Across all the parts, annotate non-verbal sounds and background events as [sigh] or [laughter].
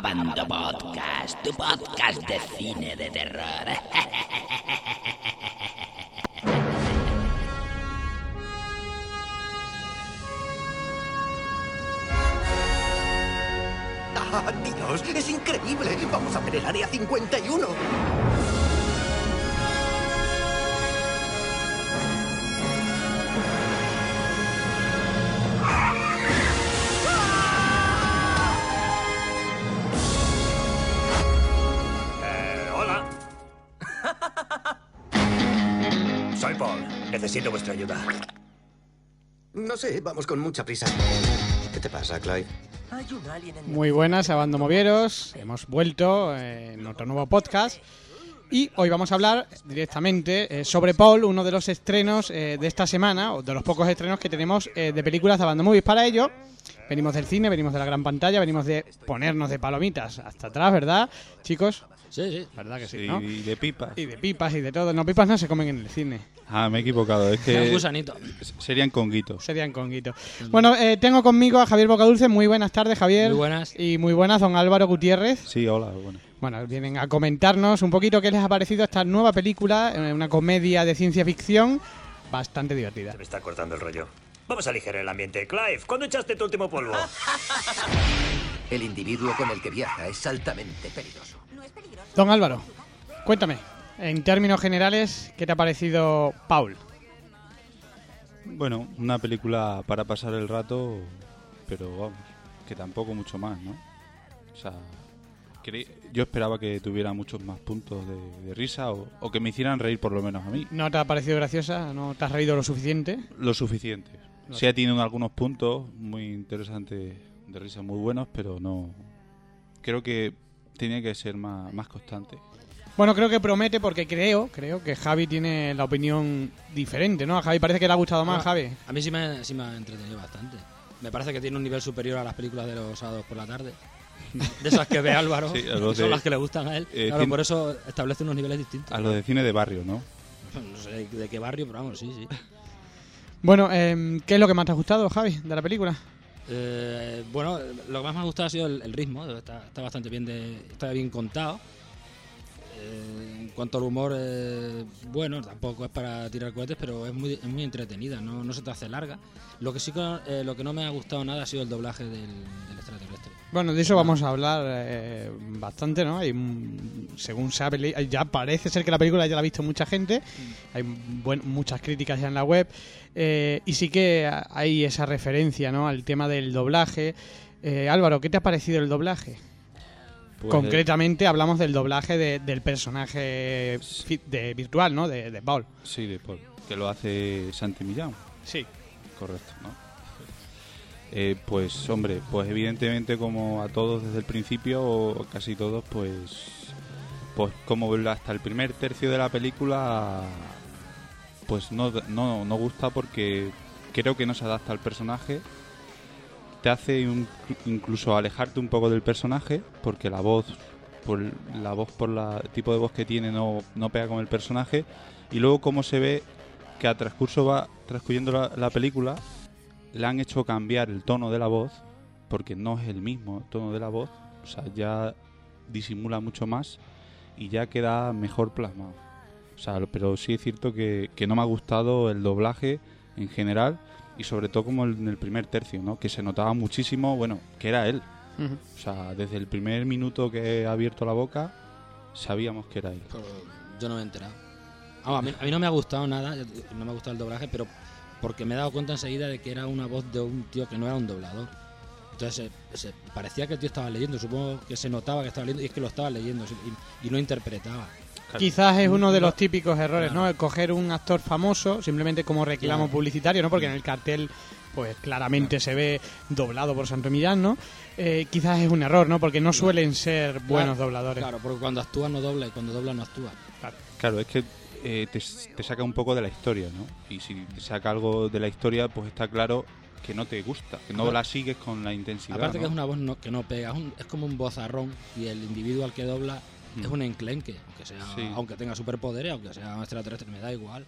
Abando Podcast, tu podcast de cine de terror. [laughs] ¡Ah, Dios! ¡Es increíble! ¡Vamos a ver el área 51! Necesito vuestra ayuda. No sé, vamos con mucha prisa. ¿Qué te pasa, Clive? Hay un alien en Muy buenas, Abando Movieros. Hemos vuelto eh, en otro nuevo podcast. Y hoy vamos a hablar directamente eh, sobre Paul, uno de los estrenos eh, de esta semana, o de los pocos estrenos que tenemos eh, de películas de Abando Movies. Para ello, venimos del cine, venimos de la gran pantalla, venimos de ponernos de palomitas hasta atrás, ¿verdad, chicos? Sí, sí. ¿Verdad que sí, Sí, no? y de pipas. Y de pipas y de todo. No, pipas no se comen en el cine. Ah, me he equivocado. Es Un que gusanito. serían conguitos. Serían conguitos. Bueno, eh, tengo conmigo a Javier Bocadulce. Muy buenas tardes, Javier. Muy buenas. Y muy buenas, don Álvaro Gutiérrez. Sí, hola, bueno. Bueno, vienen a comentarnos un poquito qué les ha parecido esta nueva película, eh, una comedia de ciencia ficción bastante divertida. Se me está cortando el rollo. Vamos a aligerar el ambiente. Clive, ¿cuándo echaste tu último polvo? [laughs] El individuo con el que viaja es altamente peligroso. Don Álvaro, cuéntame, en términos generales, ¿qué te ha parecido Paul? Bueno, una película para pasar el rato, pero vamos, que tampoco mucho más, ¿no? O sea, yo esperaba que tuviera muchos más puntos de, de risa o, o que me hicieran reír por lo menos a mí. ¿No te ha parecido graciosa? ¿No te has reído lo suficiente? Lo suficiente. Sí ha tenido algunos puntos muy interesantes de risa, muy buenos, pero no... Creo que tenía que ser más, más constante. Bueno, creo que promete porque creo, creo que Javi tiene la opinión diferente, ¿no? A Javi parece que le ha gustado más, Ah, Javi. A mí sí me, sí me ha entretenido bastante. Me parece que tiene un nivel superior a las películas de los sábados por la tarde. De esas que ve Álvaro, Sí, a que los son las que le gustan a él. eh, claro, por eso establece unos niveles distintos. A lo de cine de barrio, ¿no? [laughs] No sé de qué barrio, pero vamos, sí, sí. Bueno, em, ¿qué es lo que más te ha gustado, Javi, de la película? Eh, bueno, lo que más me ha gustado ha sido el, ritmo. Está, bastante bien, de, está bien contado. Eh, en cuanto al humor, eh, bueno, tampoco es para tirar cohetes, pero es muy, es muy entretenida, no, se te hace larga. Lo que sí eh, lo que no me ha gustado nada ha sido el doblaje del extraterrestre. Bueno, de eso vamos a hablar eh, bastante, ¿no? Hay, según se ha ya parece ser que la película ya la ha visto mucha gente, hay buen- muchas críticas ya en la web, eh, y sí que hay esa referencia, ¿no? Al tema del doblaje. Eh, Álvaro, ¿qué te ha parecido el doblaje? Pues, Concretamente hablamos del doblaje de- del personaje de virtual, ¿no? De, de Paul. Sí, de Paul, que lo hace Santi Millán, Sí. correcto, ¿no? Eh, pues hombre, pues evidentemente como a todos desde el principio, o casi todos, pues pues como hasta el primer tercio de la película pues no, no, no gusta porque creo que no se adapta al personaje. Te hace un- incluso alejarte un poco del personaje porque la voz por la voz por la- tipo de voz que tiene no, no pega con el personaje. Y luego cómo se ve que a transcurso va transcurriendo la película le han hecho cambiar el tono de la voz porque no es el mismo tono de la voz o sea ya disimula mucho más y ya queda mejor plasmado o sea pero sí es cierto que, que no me ha gustado el doblaje en general y sobre todo como en el primer tercio no que se notaba muchísimo bueno que era él Ujú. o sea, desde el primer minuto que ha abierto la boca, sabíamos que era él. Pero yo no me he enterado. Vamos, a, mí, a mí no me ha gustado nada, no me ha gustado el doblaje, pero porque me he dado cuenta enseguida de que era una voz de un tío que no era un doblador. Entonces se, se- parecía que el tío estaba leyendo, supongo que se notaba que estaba leyendo y es que lo estaba leyendo y, y no interpretaba. Quizás es uno de los típicos errores, ¿no? El coger un actor famoso simplemente como reclamo Claro. publicitario, ¿no? Porque en el cartel, pues claramente se ve doblado por Santo Millán, ¿no? Eh, quizás es un error, ¿no? Porque no suelen ser buenos dobladores. Claro, porque cuando actúa no dobla y cuando dobla no actúa. Claro, es que eh, te, te saca un poco de la historia, ¿no? Y si te saca algo de la historia, pues está claro que no te gusta, que no Aparte- la sigues con la intensidad. Aparte ¿no? que es una voz no- que no pega, es, un- es como un vozarrón y el individuo al que dobla es un enclenque, aunque sea, Mm. Sí. aunque tenga superpoderes, aunque sea extraterrestre, me da igual.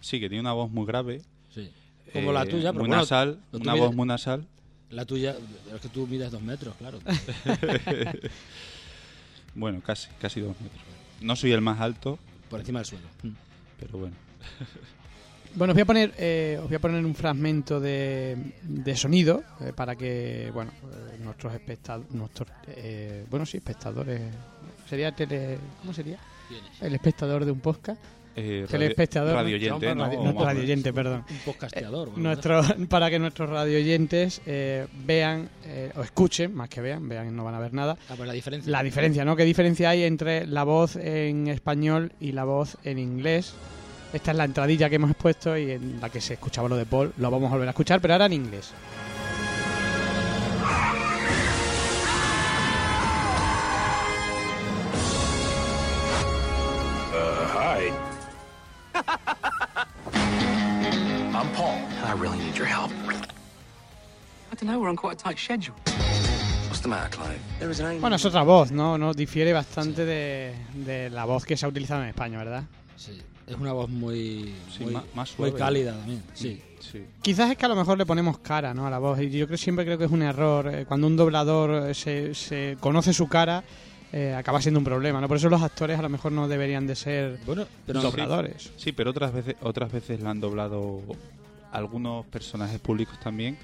Sí, que tiene una voz muy grave. Sí. Como la eh, tuya, pero muy bueno, nasal, lo una voz muy nasal. La tuya, es que tú mides dos metros, claro. [laughs] Bueno, casi, casi dos metros. No soy el más alto, Por encima del suelo. Mm. pero bueno. [laughs] Bueno, os voy a poner, eh, os voy a poner un fragmento de, de sonido eh, para que, bueno, eh, nuestros espectadores, nuestros, eh, bueno, sí, espectadores, sería tele, ¿cómo sería? El espectador de un podcast, Eh, telespectador, radio oyente, ¿no? radio, no, oyente, perdón. Un podcasteador. bueno, Nuestro, [laughs] para que nuestros radio oyentes eh, vean eh, o escuchen, más que vean, vean no van a ver nada, Ah, pues la diferencia. la diferencia, ¿no? ¿Qué diferencia hay entre la voz en español y la voz en inglés? Esta es la entradilla que hemos expuesto y en la que se escuchaba lo de Paul. Lo vamos a volver a escuchar, pero ahora en inglés. Your help. I don't know, we're on quite a tight schedule. What's the matter, Clive? There is an angel. Bueno, es otra voz, ¿no? no difiere bastante de, de la voz que se ha utilizado en España, ¿verdad? Sí, es una voz muy, Sí, muy, más- más muy suave. cálida también. Sí. Sí. Quizás es que a lo mejor le ponemos cara, ¿no? A la voz. Y yo creo, siempre creo que es un error. eh, Cuando un doblador eh, se, se conoce su cara, eh, acaba siendo un problema, ¿no? Por eso los actores a lo mejor no deberían de ser Bueno, pero dobladores. Sí, pero otras veces, otras veces la han doblado algunos personajes públicos también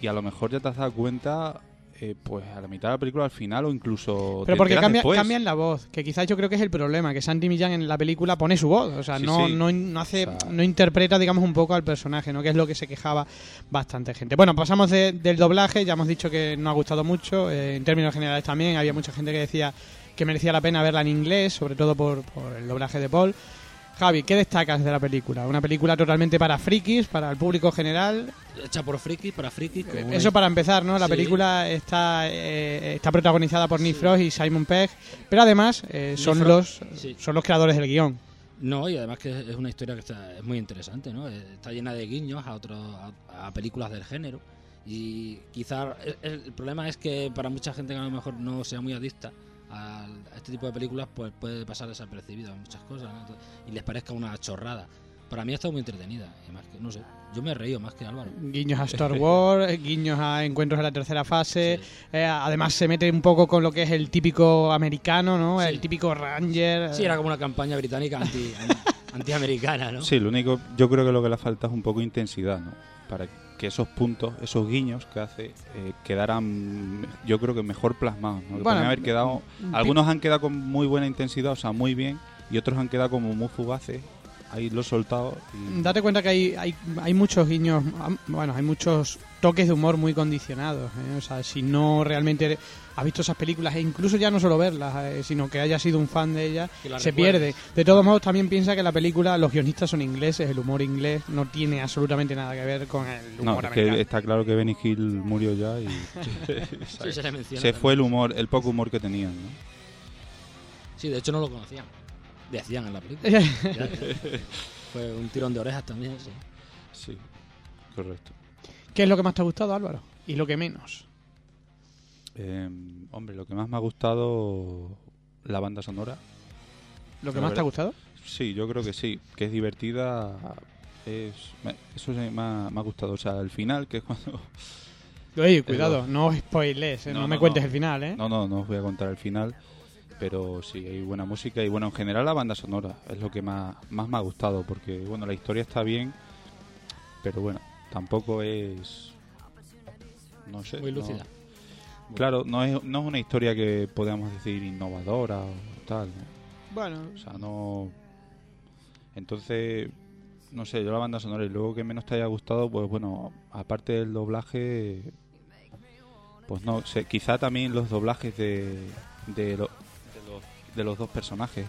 y a lo mejor ya te has dado cuenta eh, pues a la mitad de la película al final o incluso Pero porque cambia- cambian la voz, que quizás yo creo que es el problema, que Sandy Millán en la película pone su voz, o sea, Sí, no, sí. no, no hace, O sea- no interpreta, digamos, un poco al personaje, ¿no? Que es lo que se quejaba bastante gente. Bueno, pasamos de- del doblaje, ya hemos dicho que no ha gustado mucho, eh, en términos generales también, había mucha gente que decía que merecía la pena verla en inglés, sobre todo por, por el doblaje de Paul. Javi, ¿qué destacas de la película? Una película totalmente para frikis, para el público general. hecha por frikis, para frikis. con una- Eso para empezar, ¿no? La Sí. película está, eh, está protagonizada por Nick Frost y Simon Pegg, pero además eh, son, los, sí. son los creadores del guion. No, y además que es una historia que está, es muy interesante, ¿no? Eh, Está llena de guiños a, otros a, a películas del género. Y quizá el, el problema es que para mucha gente que a lo mejor no sea muy adicta a este tipo de películas, pues puede pasar desapercibido en muchas cosas ¿no? y les parezca una chorrada. Para mí ha estado muy entretenida. Que, no sé, yo me he reído más que Álvaro. Guiños a Star Wars, guiños a encuentros en la tercera fase. Sí. eh, además se mete un poco con lo que es el típico americano, ¿no? Sí. El típico Ranger. Sí, era como una campaña británica anti, [laughs] antiamericana, ¿no? Sí, lo único, yo creo que lo que le falta es un poco de intensidad, ¿no? Para que esos puntos, esos guiños que hace, eh, quedaran, yo creo que mejor plasmados, ¿no? Que Bueno, haber quedado, pi- algunos han quedado con muy buena intensidad, o sea, muy bien, y otros han quedado como muy fugaces, ahí lo he soltado y... Date cuenta que hay, hay, hay muchos guiños, bueno, hay muchos toques de humor muy condicionados. ¿eh? O sea, si no realmente has visto esas películas, e incluso ya no solo verlas, eh, sino que hayas sido un fan de ellas, se recuerdes. pierde. De todos modos, también piensa que la película, los guionistas son ingleses, el humor inglés no tiene absolutamente nada que ver con el No, humor que americano. está claro que Benny Hill murió ya y Sí, se le se fue el humor, el poco humor que tenían, ¿no? Sí, de hecho no lo conocían. Decían en la película. Ya, [laughs] ya. Fue un tirón de orejas también, sí. Sí, correcto. ¿Qué es lo que más te ha gustado, Álvaro? Y lo que menos. Eh, hombre, lo que más me ha gustado, la banda sonora. ¿Lo que La más te ha gustado? Sí, yo creo que sí, que es divertida. Es, me- eso sí me ha, me ha gustado. O sea, el final, que es cuando... Oye, [laughs] cuidado, no spoiles, ¿eh? no, No, me no, cuentes no. el final, ¿eh? No, no, no os voy a contar el final. Pero sí, hay buena música y bueno, en general la banda sonora es lo que más, más me ha gustado. Porque bueno, la historia está bien, pero bueno, tampoco es... No sé. Muy no- lúcida. claro, no es, no es una historia que podamos decir innovadora o tal. ¿no? Bueno, O sea, no. Entonces, no sé, yo la banda sonora y luego que menos te haya gustado, pues bueno, aparte del doblaje, pues no sé, quizá también los doblajes de, de, lo- de los, dos personajes.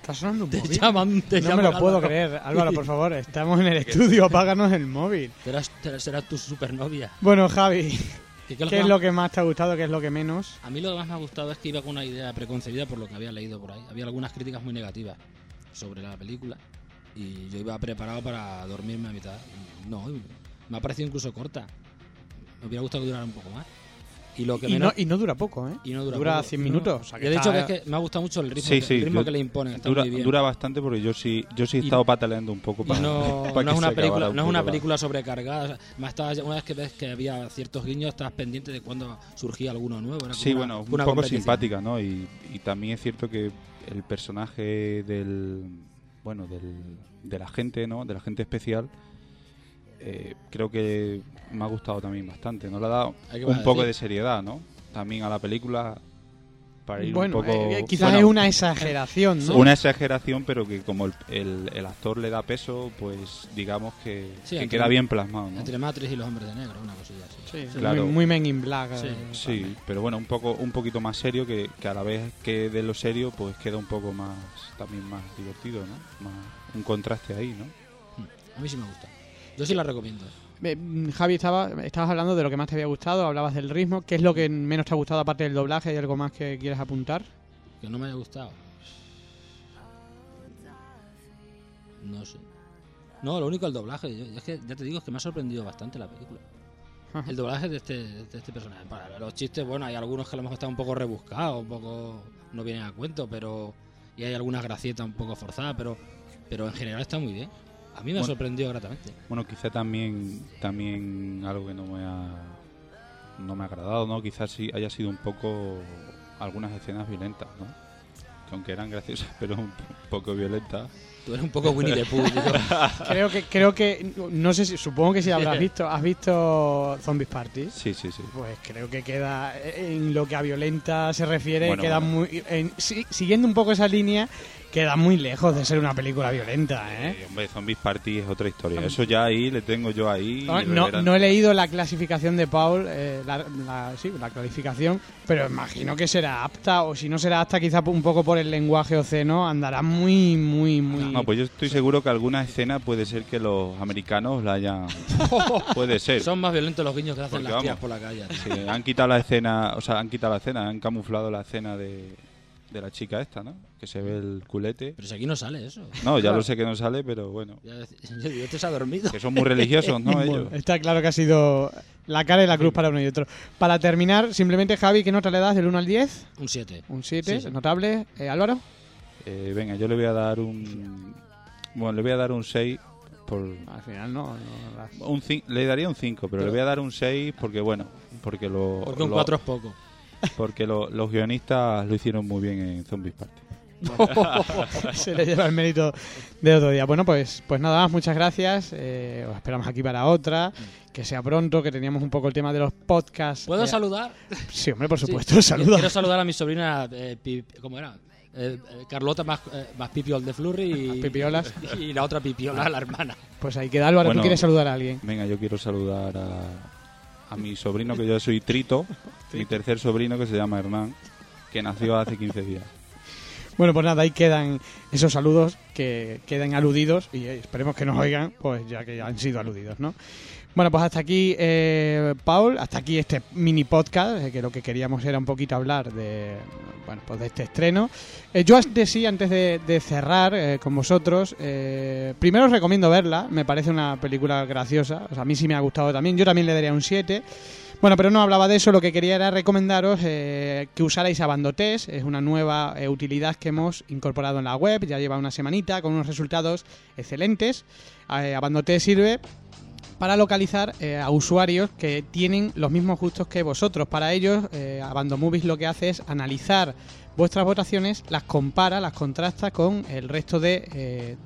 está sonando un Te móvil. llaman, te No me llaman lo puedo creer. Álvaro, por favor, [laughs] estamos en el estudio, apáganos el móvil. Serás, serás tu supernovia. Bueno, Javi, [laughs] ¿Qué, ¿qué es lo que más te ha gustado? ¿Qué es lo que menos? A mí lo que más me ha gustado es que iba con una idea preconcebida por lo que había leído por ahí. Había algunas críticas muy negativas sobre la película y yo iba preparado para dormirme a mitad. No, me ha parecido incluso corta. Me hubiera gustado que durara un poco más. Y lo que Y menos... no, y no dura poco, ¿eh? y no dura, dura poco. 100 No. minutos. o sea que Yo he dicho que, es que me ha gustado mucho el ritmo, Sí, que, sí, el ritmo yo- que le imponen. Está Dura, muy bien. dura bastante porque yo sí, yo sí he Y- estado pataleando un poco Y para, no, [laughs] para no que es una se película, un no es una poco la- película sobrecargada. o sea, más estaba- una vez que ves que había ciertos guiños, estabas pendiente de cuando surgía alguno nuevo. era Sí, una- bueno, un una poco competición. simpática, ¿no? Y, y también es cierto que el personaje del, bueno, del, del agente, ¿no? Del agente especial, eh, creo que me ha gustado también bastante. No le ha dado un a poco decir. de seriedad, ¿no? También a la película para ir Bueno, un poco... eh, quizás bueno, es una exageración, ¿no? una exageración, pero que como el, el- el actor le da peso, pues digamos que, Sí, que entre- queda bien plasmado, ¿no? Entre Matrix y los hombres de negro, una cosilla así. Sí, sí, Claro. muy, muy Men in Black. Sí. eh, Sí, pero bueno, un poco un poquito más serio que, que a la vez que de lo serio pues queda un poco más también más divertido, ¿no? Más, un contraste ahí, ¿no? A mí sí me gusta. Yo sí la recomiendo. Eh, mm, Javi, estaba, estabas hablando de lo que más te había gustado, hablabas del ritmo. ¿Qué es lo que menos te ha gustado aparte del doblaje? ¿Hay algo más que quieras apuntar? Que no me haya gustado. No sé. No, lo único el doblaje. Yo- es que ya te digo, es que me ha sorprendido bastante la película. Ajá. El doblaje de este, de este personaje. Para los chistes, bueno, hay algunos que a lo mejor están un poco rebuscados, un poco no vienen a cuento, pero. Y hay algunas gracietas un poco forzadas, pero. Pero en general está muy bien. A mí me ha Bueno. sorprendido gratamente. Bueno, quizá también también algo que no me ha no me ha agradado, ¿no? Quizás sí haya sido un poco algunas escenas violentas, ¿no? Que aunque eran graciosas, [laughs] pero poco violentas. Tú eres un poco Winnie the Pooh. [laughs] Creo que, creo que, no sé si, supongo que si habrás visto, ¿has visto Zombies Party? Sí, sí, sí. Pues creo que queda, en lo que a violenta se refiere, Bueno, queda bueno. muy, en- si- siguiendo un poco esa línea, queda muy lejos de ser una película violenta, ¿eh? Eh, hombre, Zombies Party es otra historia. Eso ya ahí le tengo yo ahí. No, y no, verán. no he leído la clasificación de Paul, eh, la, la- sí, la clasificación, pero imagino que será apta, o si no será apta, quizá un poco por el lenguaje oceno, andará muy, muy, muy. No, pues yo estoy seguro que alguna escena puede ser que los americanos la hayan. [laughs] puede ser. Son más violentos los guiños que hacen Porque las tías vamos. por la calle. Sí, han quitado la escena, o sea, han quitado la escena, han camuflado la escena de, de la chica esta, ¿no? Que se ve el culete. Pero si aquí no sale eso. No, ya lo sé que no sale, pero bueno. Ya, [laughs] yo digo, este se ha dormido. Que son muy religiosos, ¿no? [laughs] Bueno, Ellos. está claro que ha sido la cara y la cruz para uno y otro. Para terminar, simplemente Javi, ¿qué nota le das del 1 al 10? Un 7. Un 7, Sí, sí. notable. Eh, Álvaro, Eh, venga, yo le voy a dar un. Bueno, le voy a dar un 6 por. al final no. no las- Un le daría un 5, pero, le voy a dar un 6 porque, bueno, porque lo. Porque un lo- 4 es poco. Porque lo- los guionistas lo hicieron muy bien en Zombies Party. [laughs] se le lleva el mérito de otro día. Bueno, pues, pues nada más, muchas gracias. Eh, os esperamos aquí para otra. Que sea pronto, que teníamos un poco el tema de los podcasts. ¿Puedo Eh, saludar? Sí, hombre, por Sí. supuesto, saluda. Quiero saludar a mi sobrina, eh, ¿cómo era? Eh, eh, Carlota más, eh, más Pipiol de Flurry y, Pipiolas. [laughs] y la otra Pipiola, la hermana. Pues ahí queda Álvaro, Bueno. ¿tú quieres saludar a alguien? Venga, yo quiero saludar a, a mi sobrino, que yo soy Trito, [laughs] mi tercer sobrino que se llama Hernán, que nació hace 15 días. Bueno, pues nada, ahí quedan esos saludos que quedan aludidos y eh, esperemos que nos oigan, pues ya que han sido aludidos, ¿no? Bueno, pues hasta aquí, eh, Paul, hasta aquí este mini podcast, eh, que lo que queríamos era un poquito hablar de, bueno, pues de este estreno. Eh, yo antes sí, antes de, de cerrar con vosotros, primero os recomiendo verla, me parece una película graciosa, o sea, a mí sí me ha gustado también, yo también le daría un 7. Bueno, pero no hablaba de eso, lo que quería era recomendaros eh, que usarais Abandotes, es una nueva eh, utilidad que hemos incorporado en la web, ya lleva una semanita con unos resultados excelentes. Eh, Abandotes sirve para localizar eh, a usuarios que tienen los mismos gustos que vosotros. Para ellos, eh, Abandomovies lo que hace es analizar vuestras votaciones, las compara, las contrasta con el resto de,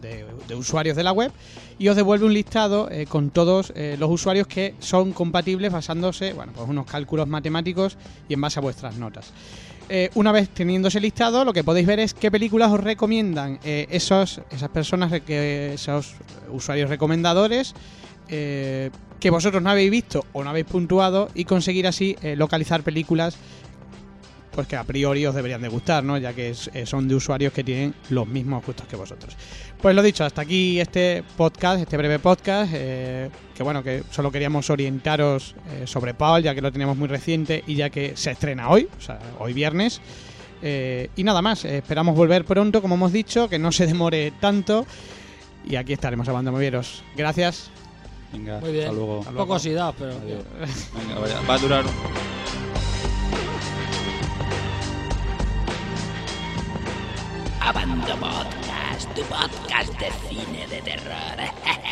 de, usuarios de la web y os devuelve un listado eh, con todos eh, los usuarios que son compatibles basándose, bueno, pues unos cálculos matemáticos y en base a vuestras notas. Eh, una vez teniendo ese listado, lo que podéis ver es qué películas os recomiendan esos, esas personas, que, esos usuarios recomendadores que vosotros no habéis visto o no habéis puntuado y conseguir así localizar películas pues que a priori os deberían de gustar, ¿no? Ya que es- eh, son de usuarios que tienen los mismos gustos que vosotros. Pues lo dicho, hasta aquí este podcast, este breve podcast, eh, que bueno, que solo queríamos orientaros eh, sobre Paul, ya que lo teníamos muy reciente y ya que se estrena hoy, o sea, hoy viernes. Eh, y nada más, eh, esperamos volver pronto, como hemos dicho, que no se demore tanto. Y aquí estaremos, Abando Movieros. Gracias. Venga, Muy bien. hasta luego. Un poco oxidados, pero... Adiós. Venga, vaya, va a durar. Grabando Podcast, tu podcast de cine de terror. [laughs]